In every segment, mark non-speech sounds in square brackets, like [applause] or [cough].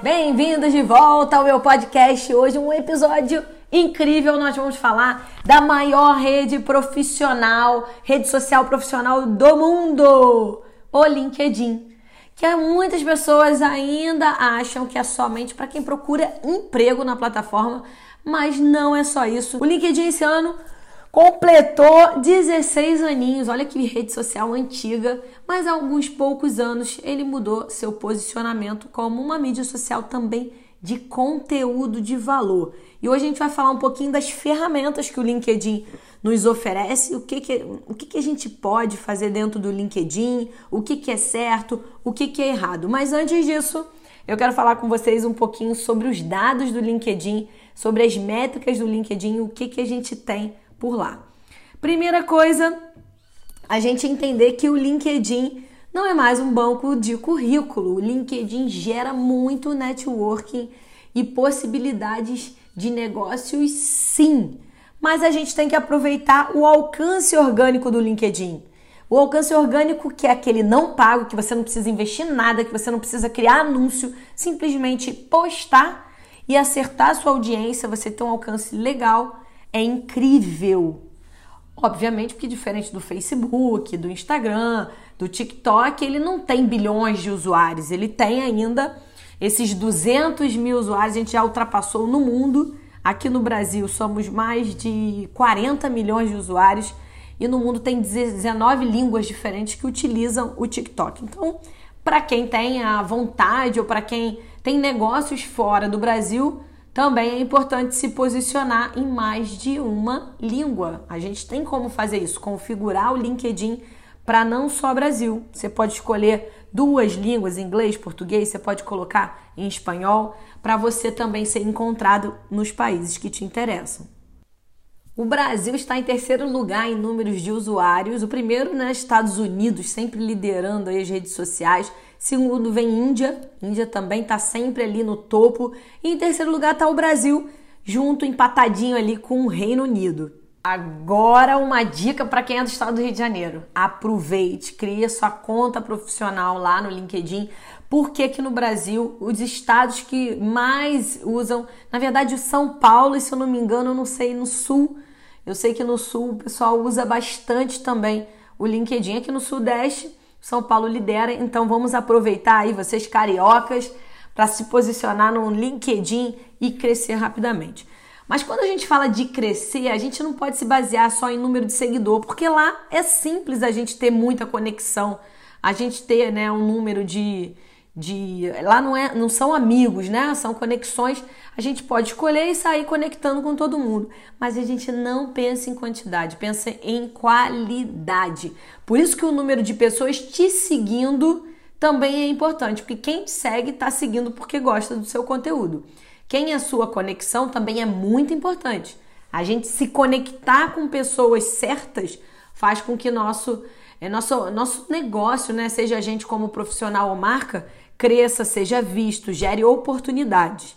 Bem-vindos de volta ao meu podcast. Hoje um episódio incrível. Nós vamos falar da maior rede profissional, rede social profissional do mundo, o LinkedIn. Que muitas pessoas ainda acham que é somente para quem procura emprego na plataforma, mas não é só isso. O LinkedIn esse ano completou 16 aninhos. Olha que rede social antiga, mas há alguns poucos anos ele mudou seu posicionamento como uma mídia social também de conteúdo de valor. E hoje a gente vai falar um pouquinho das ferramentas que o LinkedIn nos oferece, o que, que, o que, que a gente pode fazer dentro do LinkedIn, o que, que é certo, o que, que é errado. Mas antes disso, eu quero falar com vocês um pouquinho sobre os dados do LinkedIn, sobre as métricas do LinkedIn, o que, que a gente tem por lá. Primeira coisa, a gente entender que o LinkedIn não é mais um banco de currículo. O LinkedIn gera muito networking e possibilidades de negócios, sim. Mas a gente tem que aproveitar o alcance orgânico do LinkedIn. O alcance orgânico, que é aquele não pago, que você não precisa investir nada, que você não precisa criar anúncio, simplesmente postar e acertar sua audiência, você ter um alcance legal é incrível. Obviamente, porque diferente do Facebook, do Instagram, do TikTok, ele não tem bilhões de usuários, ele tem ainda esses 200 mil usuários, a gente já ultrapassou no mundo. Aqui no Brasil somos mais de 40 milhões de usuários e no mundo tem 19 línguas diferentes que utilizam o TikTok. Então, para quem tem a vontade ou para quem tem negócios fora do Brasil, também é importante se posicionar em mais de uma língua. A gente tem como fazer isso, configurar o LinkedIn para não só Brasil. Você pode escolher duas línguas, inglês, português, você pode colocar em espanhol, para você também ser encontrado nos países que te interessam. O Brasil está em terceiro lugar em números de usuários. O primeiro, né, Estados Unidos, sempre liderando as redes sociais. Segundo vem Índia, Índia também está sempre ali no topo. E em terceiro lugar está o Brasil, junto, empatadinho ali com o Reino Unido. Agora uma dica para quem é do estado do Rio de Janeiro. Aproveite, crie sua conta profissional lá no LinkedIn, porque aqui no Brasil os estados que mais usam, na verdade o São Paulo, e se eu não me engano, eu não sei no sul, eu sei que no sul o pessoal usa bastante também o LinkedIn, aqui no Sudeste são Paulo lidera, então vamos aproveitar aí vocês cariocas para se posicionar no LinkedIn e crescer rapidamente. Mas quando a gente fala de crescer, a gente não pode se basear só em número de seguidor, porque lá é simples a gente ter muita conexão, a gente ter né, um número de, de lá não é não são amigos, né? São conexões. A gente pode escolher e sair conectando com todo mundo, mas a gente não pensa em quantidade, pensa em qualidade. Por isso que o número de pessoas te seguindo também é importante, porque quem te segue está seguindo porque gosta do seu conteúdo. Quem é sua conexão também é muito importante. A gente se conectar com pessoas certas faz com que nosso é nosso, nosso negócio, né, seja a gente como profissional ou marca, cresça, seja visto, gere oportunidades.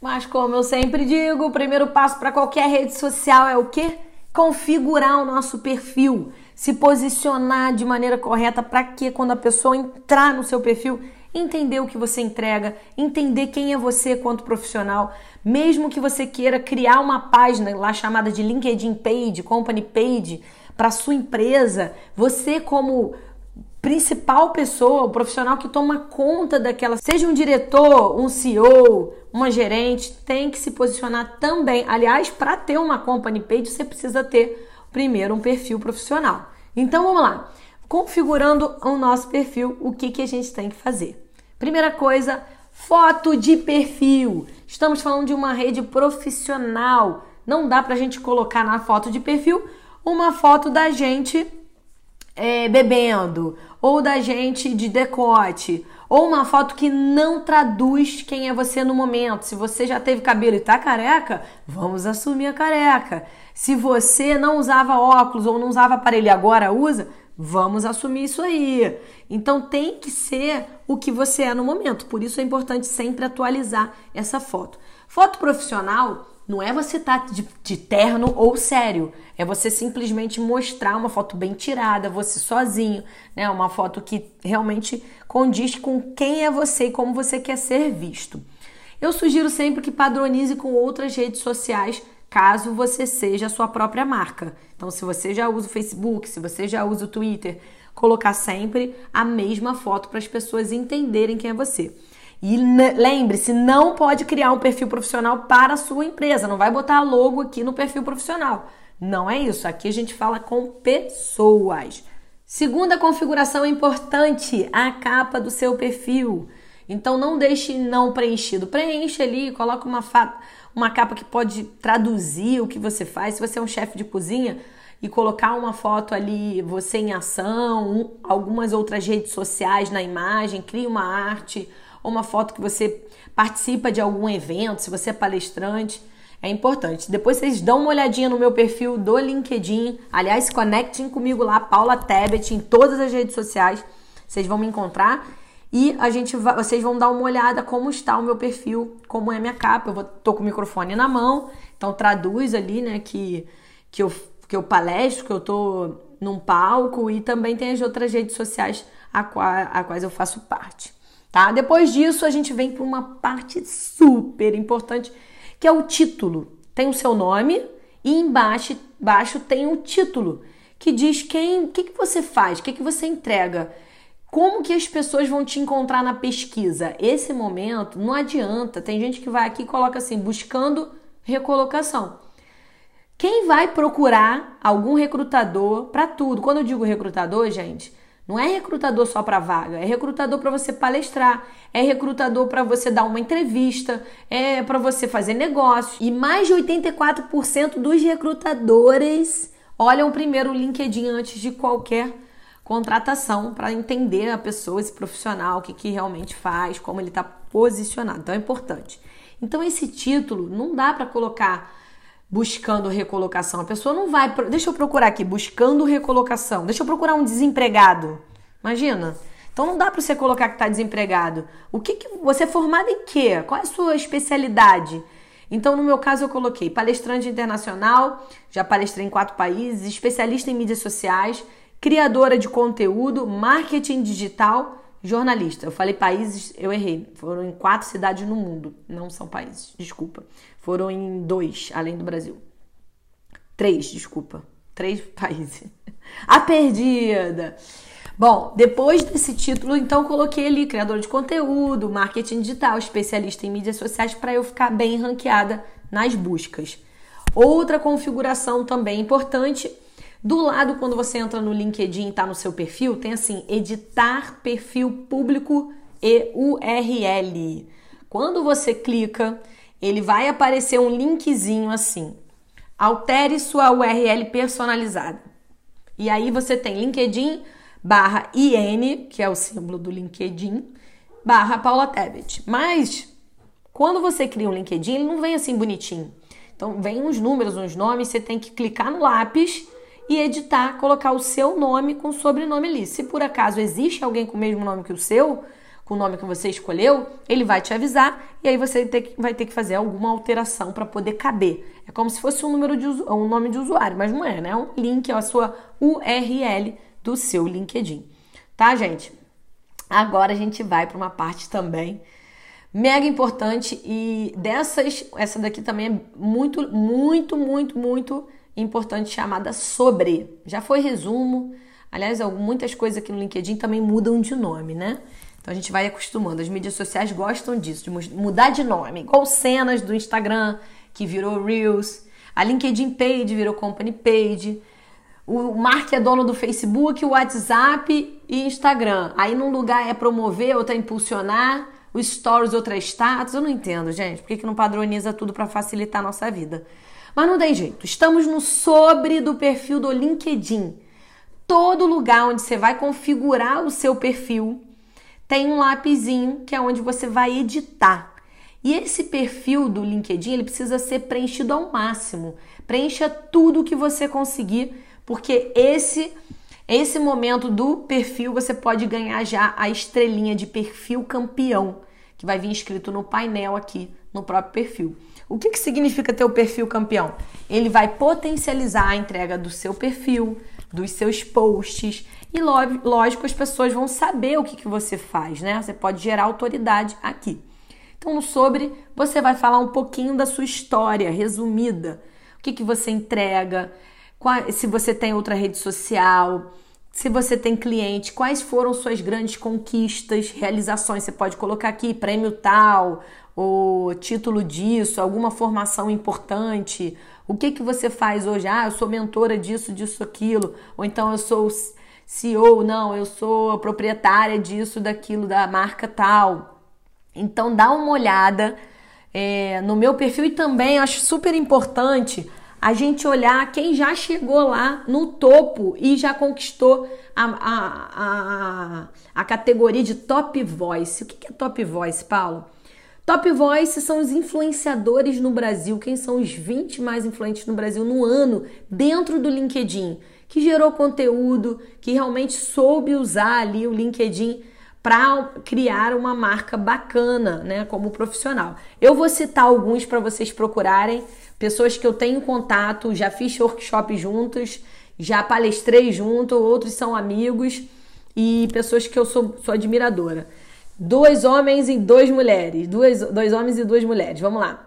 Mas como eu sempre digo, o primeiro passo para qualquer rede social é o quê? Configurar o nosso perfil, se posicionar de maneira correta para que quando a pessoa entrar no seu perfil, entender o que você entrega, entender quem é você quanto profissional, mesmo que você queira criar uma página lá chamada de LinkedIn Page, Company Page para sua empresa, você como principal pessoa, o profissional que toma conta daquela, seja um diretor, um CEO, uma gerente, tem que se posicionar também. Aliás, para ter uma company page, você precisa ter primeiro um perfil profissional. Então vamos lá. Configurando o nosso perfil, o que, que a gente tem que fazer? Primeira coisa, foto de perfil. Estamos falando de uma rede profissional. Não dá para a gente colocar na foto de perfil uma foto da gente é, bebendo, ou da gente de decote, ou uma foto que não traduz quem é você no momento. Se você já teve cabelo e tá careca, vamos assumir a careca. Se você não usava óculos ou não usava aparelho e agora usa, vamos assumir isso aí. Então tem que ser o que você é no momento. Por isso é importante sempre atualizar essa foto. Foto profissional não é você estar tá de, de terno ou sério, é você simplesmente mostrar uma foto bem tirada, você sozinho, né? Uma foto que realmente condiz com quem é você e como você quer ser visto. Eu sugiro sempre que padronize com outras redes sociais, caso você seja a sua própria marca. Então, se você já usa o Facebook, se você já usa o Twitter, colocar sempre a mesma foto para as pessoas entenderem quem é você. E lembre-se, não pode criar um perfil profissional para a sua empresa. Não vai botar logo aqui no perfil profissional. Não é isso. Aqui a gente fala com pessoas. Segunda configuração importante, a capa do seu perfil. Então não deixe não preenchido. Preencha ali, coloca uma, uma capa que pode traduzir o que você faz. Se você é um chefe de cozinha, e colocar uma foto ali, você em ação, algumas outras redes sociais na imagem, cria uma arte ou uma foto que você participa de algum evento, se você é palestrante, é importante. Depois vocês dão uma olhadinha no meu perfil do LinkedIn. Aliás, conectem comigo lá, Paula Tebet, em todas as redes sociais. Vocês vão me encontrar e a gente vai, vocês vão dar uma olhada como está o meu perfil, como é a minha capa. Eu vou, tô com o microfone na mão, então traduz ali, né, que, que, eu, que eu palestro, que eu tô num palco e também tem as outras redes sociais a, qual, a quais eu faço parte tá? Depois disso, a gente vem para uma parte super importante, que é o título. Tem o seu nome e embaixo, embaixo tem o título, que diz quem, o que, que você faz, o que, que você entrega, como que as pessoas vão te encontrar na pesquisa. Esse momento não adianta. Tem gente que vai aqui e coloca assim, buscando recolocação. Quem vai procurar algum recrutador para tudo? Quando eu digo recrutador, gente, não é recrutador só para vaga, é recrutador para você palestrar, é recrutador para você dar uma entrevista, é para você fazer negócio. E mais de 84% dos recrutadores olham primeiro o LinkedIn antes de qualquer contratação para entender a pessoa, esse profissional, o que, que realmente faz, como ele está posicionado. Então é importante. Então esse título não dá para colocar buscando recolocação. A pessoa não vai. Deixa eu procurar aqui, buscando recolocação. Deixa eu procurar um desempregado. Imagina. Então não dá para você colocar que está desempregado. O que, que você é formado em quê? Qual é a sua especialidade? Então, no meu caso, eu coloquei palestrante internacional, já palestrei em quatro países, especialista em mídias sociais, criadora de conteúdo, marketing digital, jornalista. Eu falei países, eu errei. Foram em quatro cidades no mundo. Não são países, desculpa. Foram em dois, além do Brasil. Três, desculpa. Três [laughs] países. A perdida! Bom, depois desse título, então coloquei ali criador de conteúdo, marketing digital, especialista em mídias sociais para eu ficar bem ranqueada nas buscas. Outra configuração também importante, do lado quando você entra no LinkedIn, tá no seu perfil, tem assim, editar perfil público e URL. Quando você clica, ele vai aparecer um linkzinho assim. Altere sua URL personalizada. E aí você tem LinkedIn barra IN, que é o símbolo do LinkedIn, barra Paula Tebet. Mas quando você cria um LinkedIn, ele não vem assim bonitinho. Então vem uns números, uns nomes, você tem que clicar no lápis e editar, colocar o seu nome com o sobrenome ali. Se por acaso existe alguém com o mesmo nome que o seu, com o nome que você escolheu, ele vai te avisar e aí você vai ter que fazer alguma alteração para poder caber. É como se fosse um número de um nome de usuário, mas não é, né? É um link, é a sua URL do seu LinkedIn. Tá, gente? Agora a gente vai para uma parte também mega importante e dessas, essa daqui também é muito, muito, muito, muito importante chamada sobre. Já foi resumo. Aliás, muitas coisas aqui no LinkedIn também mudam de nome, né? Então a gente vai acostumando. As mídias sociais gostam disso, de mudar de nome. Igual cenas do Instagram, que virou Reels. A LinkedIn Page virou Company Page. O Mark é dono do Facebook, o WhatsApp e Instagram. Aí num lugar é promover, outro é impulsionar. O Stories, outro é status. Eu não entendo, gente. Por que, que não padroniza tudo para facilitar a nossa vida? Mas não tem jeito. Estamos no sobre do perfil do LinkedIn. Todo lugar onde você vai configurar o seu perfil tem um lapisinho que é onde você vai editar. E esse perfil do LinkedIn ele precisa ser preenchido ao máximo. Preencha tudo que você conseguir, porque esse esse momento do perfil você pode ganhar já a estrelinha de perfil campeão, que vai vir escrito no painel aqui no próprio perfil. O que, que significa ter o perfil campeão? Ele vai potencializar a entrega do seu perfil, dos seus posts e lógico as pessoas vão saber o que, que você faz, né? Você pode gerar autoridade aqui. Então, no sobre, você vai falar um pouquinho da sua história resumida. O que, que você entrega, qual, se você tem outra rede social, se você tem cliente, quais foram suas grandes conquistas, realizações. Você pode colocar aqui prêmio tal, o título disso, alguma formação importante. O que que você faz hoje? Ah, eu sou mentora disso, disso, aquilo. Ou então eu sou CEO, não, eu sou proprietária disso, daquilo, da marca tal. Então dá uma olhada é, no meu perfil e também acho super importante a gente olhar quem já chegou lá no topo e já conquistou a, a, a, a categoria de Top Voice. O que é Top Voice, Paulo? Top Voice são os influenciadores no Brasil, quem são os 20 mais influentes no Brasil no ano dentro do LinkedIn, que gerou conteúdo, que realmente soube usar ali o LinkedIn para criar uma marca bacana, né, como profissional. Eu vou citar alguns para vocês procurarem, pessoas que eu tenho contato, já fiz workshop juntos, já palestrei junto, outros são amigos e pessoas que eu sou, sou admiradora. Dois homens e duas mulheres. Dois, dois homens e duas mulheres. Vamos lá.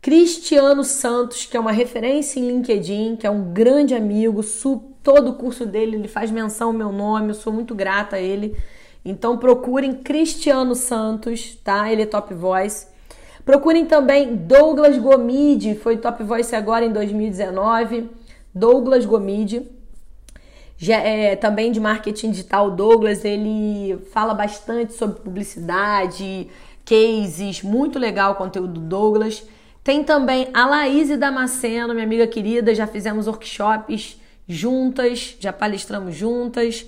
Cristiano Santos, que é uma referência em LinkedIn, que é um grande amigo, todo o curso dele ele faz menção ao meu nome, eu sou muito grata a ele. Então procurem Cristiano Santos, tá? Ele é top voice. Procurem também Douglas Gomide, foi top voice agora em 2019. Douglas Gomide é, também de marketing digital, Douglas, ele fala bastante sobre publicidade, cases, muito legal o conteúdo do Douglas. Tem também a Laís Damasceno, minha amiga querida, já fizemos workshops juntas, já palestramos juntas.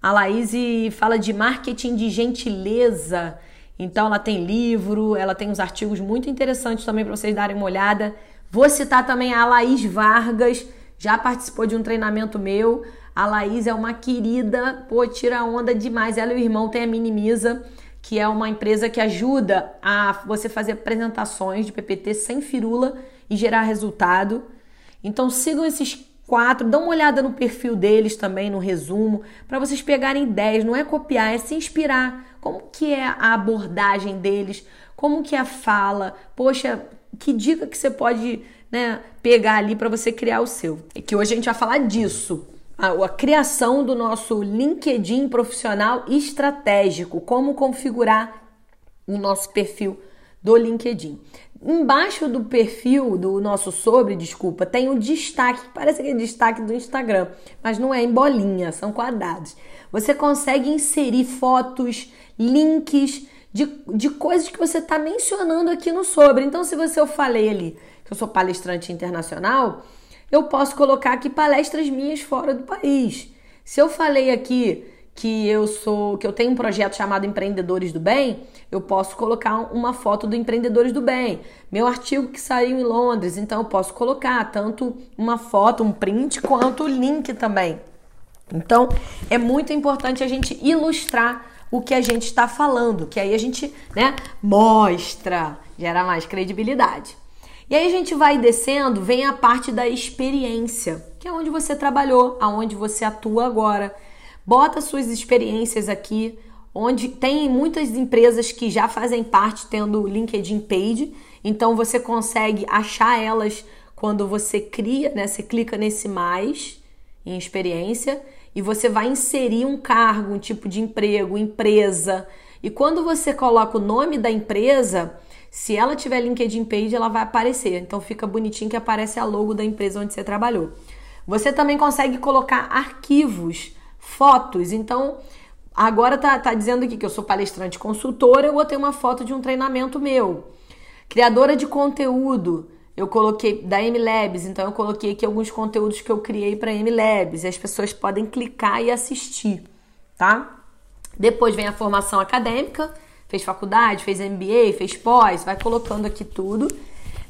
A Laís fala de marketing de gentileza, então ela tem livro, ela tem uns artigos muito interessantes também para vocês darem uma olhada. Vou citar também a Laís Vargas, já participou de um treinamento meu. A Laís é uma querida, pô, tira onda demais. Ela e o irmão têm a Minimiza, que é uma empresa que ajuda a você fazer apresentações de PPT sem firula e gerar resultado. Então sigam esses quatro, dá uma olhada no perfil deles também, no resumo, para vocês pegarem ideias, não é copiar, é se inspirar. Como que é a abordagem deles? Como que é a fala? Poxa, que dica que você pode né, pegar ali para você criar o seu? E que hoje a gente vai falar disso a, a criação do nosso LinkedIn profissional estratégico, como configurar o nosso perfil do LinkedIn. Embaixo do perfil do nosso sobre, desculpa, tem um destaque, parece que é destaque do Instagram, mas não é em bolinha, são quadrados. Você consegue inserir fotos, links de, de coisas que você está mencionando aqui no sobre. Então, se você eu falei ali que eu sou palestrante internacional, eu posso colocar aqui palestras minhas fora do país. Se eu falei aqui que eu sou, que eu tenho um projeto chamado Empreendedores do Bem, eu posso colocar uma foto do Empreendedores do Bem. Meu artigo que saiu em Londres, então eu posso colocar tanto uma foto, um print, quanto o link também. Então, é muito importante a gente ilustrar o que a gente está falando, que aí a gente, né, mostra, gera mais credibilidade. E aí a gente vai descendo, vem a parte da experiência, que é onde você trabalhou, aonde você atua agora. Bota suas experiências aqui, onde tem muitas empresas que já fazem parte tendo LinkedIn Page, então você consegue achar elas quando você cria, né? Você clica nesse mais em experiência e você vai inserir um cargo, um tipo de emprego, empresa. E quando você coloca o nome da empresa, se ela tiver LinkedIn Page, ela vai aparecer. Então fica bonitinho que aparece a logo da empresa onde você trabalhou. Você também consegue colocar arquivos, fotos. Então, agora tá, tá dizendo aqui que eu sou palestrante consultora, eu botei uma foto de um treinamento meu. Criadora de conteúdo, eu coloquei da MLabs, então eu coloquei aqui alguns conteúdos que eu criei para MLabs e as pessoas podem clicar e assistir, tá? Depois vem a formação acadêmica, fez faculdade, fez MBA, fez pós, vai colocando aqui tudo.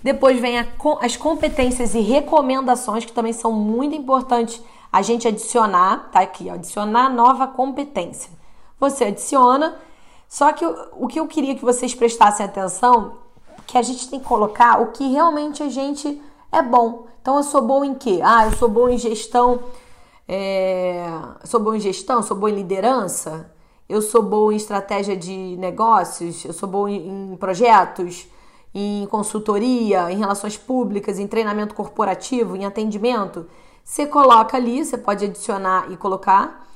Depois vem a, as competências e recomendações, que também são muito importantes a gente adicionar, tá aqui, adicionar nova competência. Você adiciona, só que o, o que eu queria que vocês prestassem atenção, que a gente tem que colocar o que realmente a gente é bom. Então eu sou bom em quê? Ah, eu sou bom em gestão. É... Sou bom em gestão, sou bom em liderança, eu sou bom em estratégia de negócios, eu sou bom em projetos, em consultoria, em relações públicas, em treinamento corporativo, em atendimento. Você coloca ali, você pode adicionar e colocar,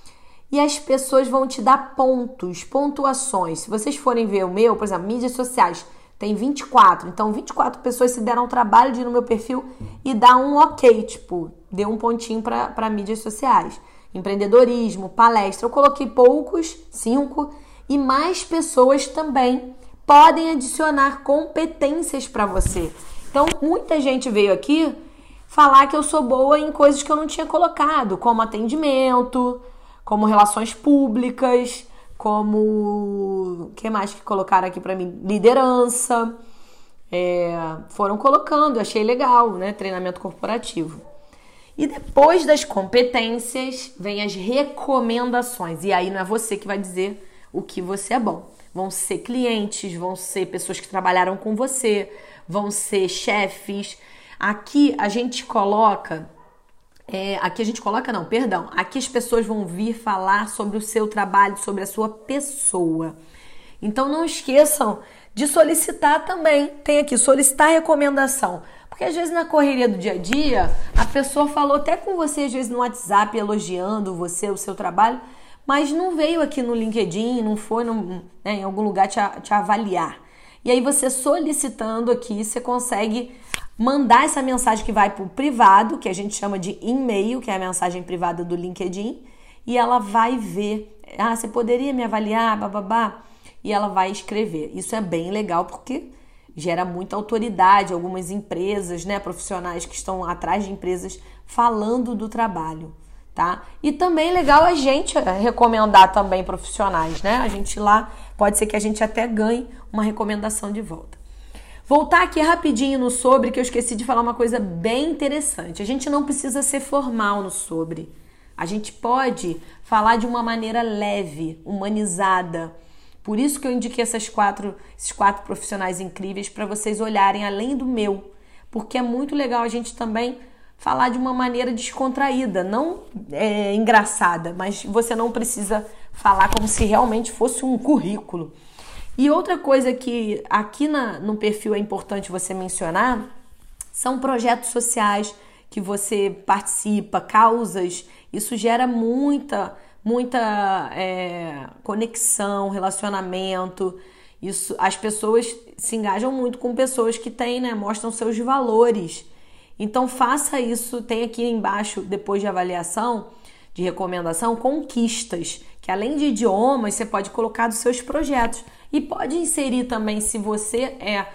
e as pessoas vão te dar pontos, pontuações. Se vocês forem ver o meu, por exemplo, mídias sociais, tem 24. Então, 24 pessoas se deram o trabalho de ir no meu perfil e dar um ok, tipo, deu um pontinho para mídias sociais. Empreendedorismo, palestra. Eu coloquei poucos, cinco, e mais pessoas também podem adicionar competências para você. Então, muita gente veio aqui falar que eu sou boa em coisas que eu não tinha colocado, como atendimento, como relações públicas, como que mais que colocaram aqui para mim? Liderança. É, foram colocando, achei legal, né? Treinamento corporativo. E depois das competências, vem as recomendações. E aí não é você que vai dizer o que você é bom. Vão ser clientes, vão ser pessoas que trabalharam com você, vão ser chefes. Aqui a gente coloca é, aqui a gente coloca, não, perdão. Aqui as pessoas vão vir falar sobre o seu trabalho, sobre a sua pessoa. Então não esqueçam de solicitar também. Tem aqui, solicitar recomendação. Porque às vezes na correria do dia a dia, a pessoa falou até com você, às vezes no WhatsApp, elogiando você, o seu trabalho, mas não veio aqui no LinkedIn, não foi né, em algum lugar te, te avaliar. E aí você solicitando aqui, você consegue mandar essa mensagem que vai para o privado, que a gente chama de e-mail, que é a mensagem privada do LinkedIn, e ela vai ver, ah, você poderia me avaliar, bababá, e ela vai escrever. Isso é bem legal porque gera muita autoridade, algumas empresas, né, profissionais que estão atrás de empresas falando do trabalho, tá? E também legal a gente recomendar também profissionais, né? A gente lá pode ser que a gente até ganhe uma recomendação de volta. Voltar aqui rapidinho no sobre, que eu esqueci de falar uma coisa bem interessante. A gente não precisa ser formal no sobre. A gente pode falar de uma maneira leve, humanizada. Por isso que eu indiquei essas quatro, esses quatro profissionais incríveis para vocês olharem além do meu. Porque é muito legal a gente também falar de uma maneira descontraída, não é, engraçada, mas você não precisa falar como se realmente fosse um currículo. E outra coisa que aqui na, no perfil é importante você mencionar são projetos sociais que você participa, causas. Isso gera muita, muita é, conexão, relacionamento. Isso, as pessoas se engajam muito com pessoas que têm, né, mostram seus valores. Então faça isso. Tem aqui embaixo, depois de avaliação, de recomendação, conquistas, que além de idiomas, você pode colocar dos seus projetos. E pode inserir também, se você é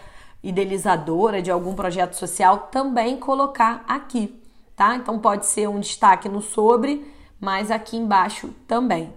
idealizadora de algum projeto social, também colocar aqui, tá? Então pode ser um destaque no sobre, mas aqui embaixo também.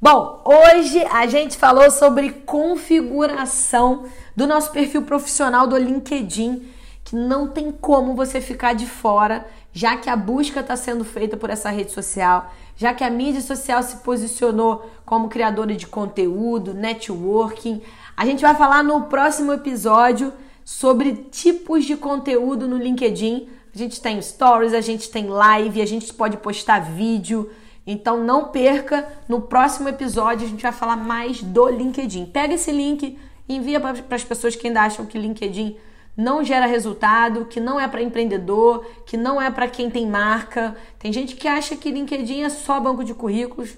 Bom, hoje a gente falou sobre configuração do nosso perfil profissional do LinkedIn, que não tem como você ficar de fora, já que a busca está sendo feita por essa rede social já que a mídia social se posicionou como criadora de conteúdo, networking. A gente vai falar no próximo episódio sobre tipos de conteúdo no LinkedIn. A gente tem stories, a gente tem live, a gente pode postar vídeo. Então não perca, no próximo episódio a gente vai falar mais do LinkedIn. Pega esse link, envia para as pessoas que ainda acham que LinkedIn não gera resultado, que não é para empreendedor, que não é para quem tem marca. Tem gente que acha que LinkedIn é só banco de currículos.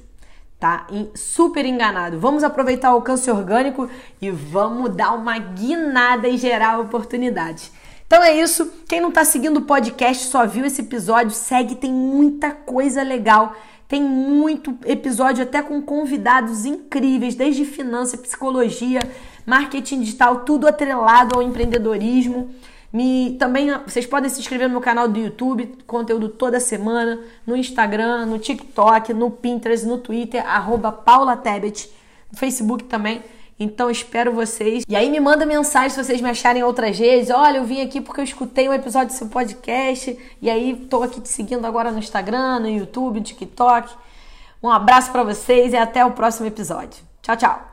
Tá super enganado. Vamos aproveitar o alcance orgânico e vamos dar uma guinada e gerar oportunidades. Então é isso. Quem não está seguindo o podcast, só viu esse episódio, segue, tem muita coisa legal. Tem muito episódio até com convidados incríveis, desde finança, psicologia, marketing digital, tudo atrelado ao empreendedorismo. Me, também vocês podem se inscrever no meu canal do YouTube, conteúdo toda semana, no Instagram, no TikTok, no Pinterest, no Twitter, arroba Paula Tebet, no Facebook também. Então espero vocês. E aí me manda mensagem se vocês me acharem outras redes. Olha, eu vim aqui porque eu escutei um episódio do seu podcast. E aí tô aqui te seguindo agora no Instagram, no YouTube, no TikTok. Um abraço para vocês e até o próximo episódio. Tchau, tchau.